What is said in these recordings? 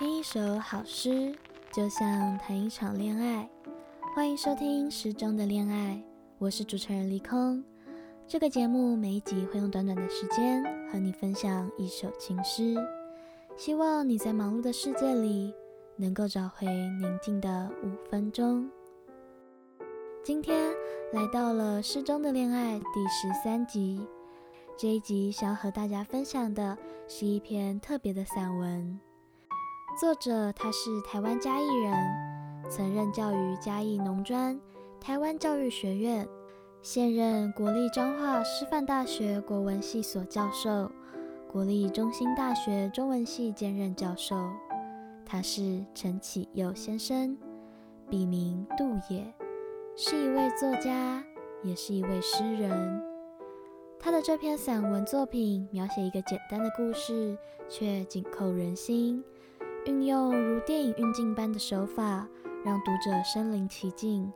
听一首好诗，就像谈一场恋爱。欢迎收听《诗中的恋爱》，我是主持人李空。这个节目每一集会用短短的时间和你分享一首情诗，希望你在忙碌的世界里能够找回宁静的五分钟。今天来到了《诗中的恋爱》第十三集。这一集想要和大家分享的是一篇特别的散文，作者他是台湾嘉义人，曾任教于嘉义农专、台湾教育学院，现任国立彰化师范大学国文系所教授，国立中兴大学中文系兼任教授。他是陈启佑先生，笔名杜野，是一位作家，也是一位诗人。他的这篇散文作品描写一个简单的故事，却紧扣人心，运用如电影运镜般的手法，让读者身临其境。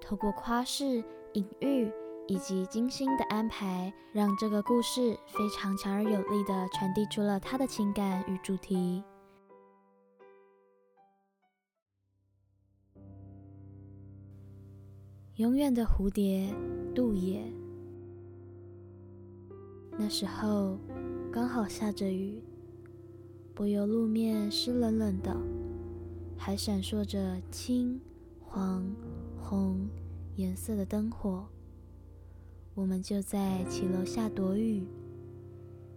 透过夸饰、隐喻以及精心的安排，让这个故事非常强而有力地传递出了他的情感与主题。永远的蝴蝶，杜也。那时候刚好下着雨，柏油路面湿冷冷的，还闪烁着青、黄、红颜色的灯火。我们就在骑楼下躲雨，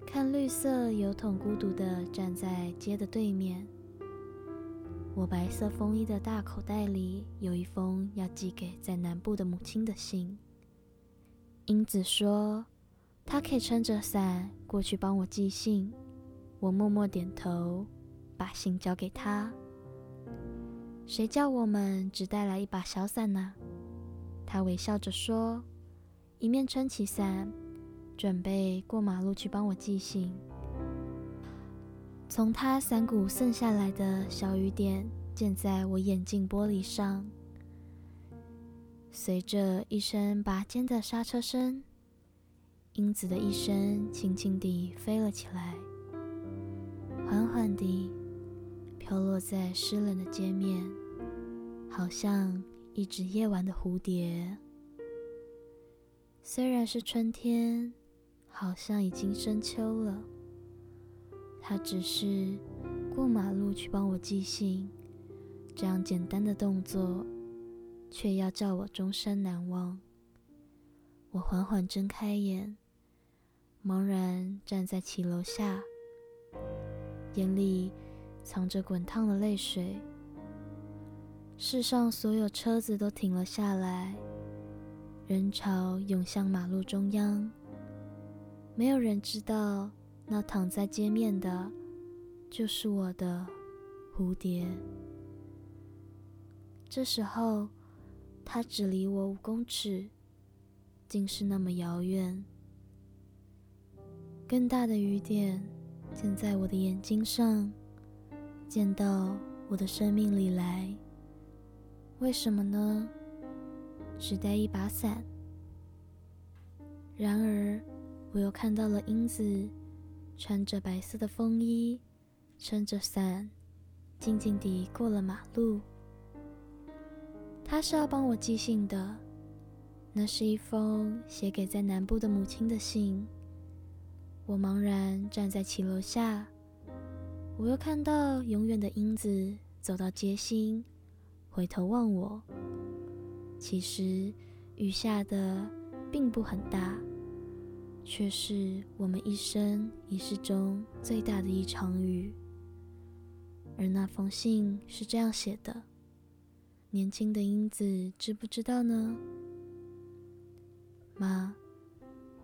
看绿色邮筒孤独地站在街的对面。我白色风衣的大口袋里有一封要寄给在南部的母亲的信。英子说。她可以撑着伞过去帮我寄信，我默默点头，把信交给他。谁叫我们只带来一把小伞呢？他微笑着说，一面撑起伞，准备过马路去帮我寄信。从他伞骨渗下来的小雨点溅在我眼镜玻璃上，随着一声拔尖的刹车声。英子的一声轻轻地飞了起来，缓缓地飘落在湿冷的街面，好像一只夜晚的蝴蝶。虽然是春天，好像已经深秋了。他只是过马路去帮我寄信，这样简单的动作，却要叫我终身难忘。我缓缓睁开眼。茫然站在骑楼下，眼里藏着滚烫的泪水。世上所有车子都停了下来，人潮涌向马路中央。没有人知道，那躺在街面的，就是我的蝴蝶。这时候，它只离我五公尺，竟是那么遥远。更大的雨点溅在我的眼睛上，溅到我的生命里来。为什么呢？只带一把伞。然而，我又看到了英子穿着白色的风衣，撑着伞，静静地过了马路。她是要帮我寄信的，那是一封写给在南部的母亲的信。我茫然站在骑楼下，我又看到永远的英子走到街心，回头望我。其实雨下的并不很大，却是我们一生一世中最大的一场雨。而那封信是这样写的：年轻的英子知不知道呢？妈。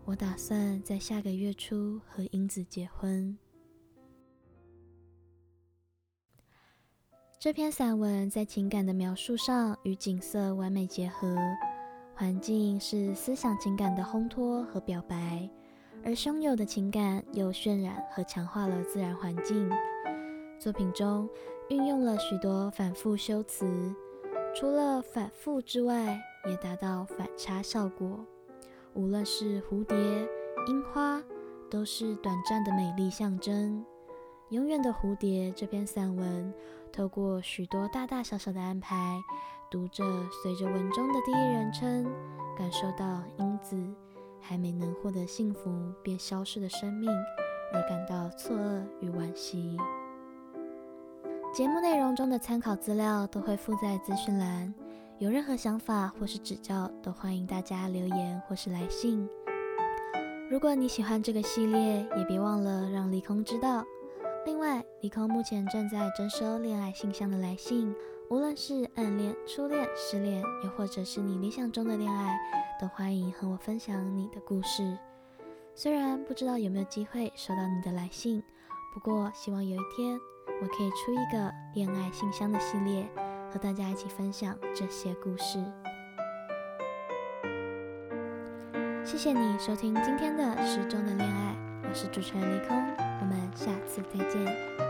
我打算在下个月初和英子结婚。这篇散文在情感的描述上与景色完美结合，环境是思想情感的烘托和表白，而汹涌的情感又渲染和强化了自然环境。作品中运用了许多反复修辞，除了反复之外，也达到反差效果。无论是蝴蝶、樱花，都是短暂的美丽象征，《永远的蝴蝶》这篇散文，透过许多大大小小的安排，读者随着文中的第一人称，感受到英子还没能获得幸福便消失的生命，而感到错愕与惋惜。节目内容中的参考资料都会附在资讯栏，有任何想法或是指教，都欢迎大家留言或是来信。如果你喜欢这个系列，也别忘了让离空知道。另外，离空目前正在征收恋爱信箱的来信，无论是暗恋、初恋、失恋，又或者是你理想中的恋爱，都欢迎和我分享你的故事。虽然不知道有没有机会收到你的来信，不过希望有一天。我可以出一个恋爱信箱的系列，和大家一起分享这些故事。谢谢你收听今天的时钟的恋爱，我是主持人李空，我们下次再见。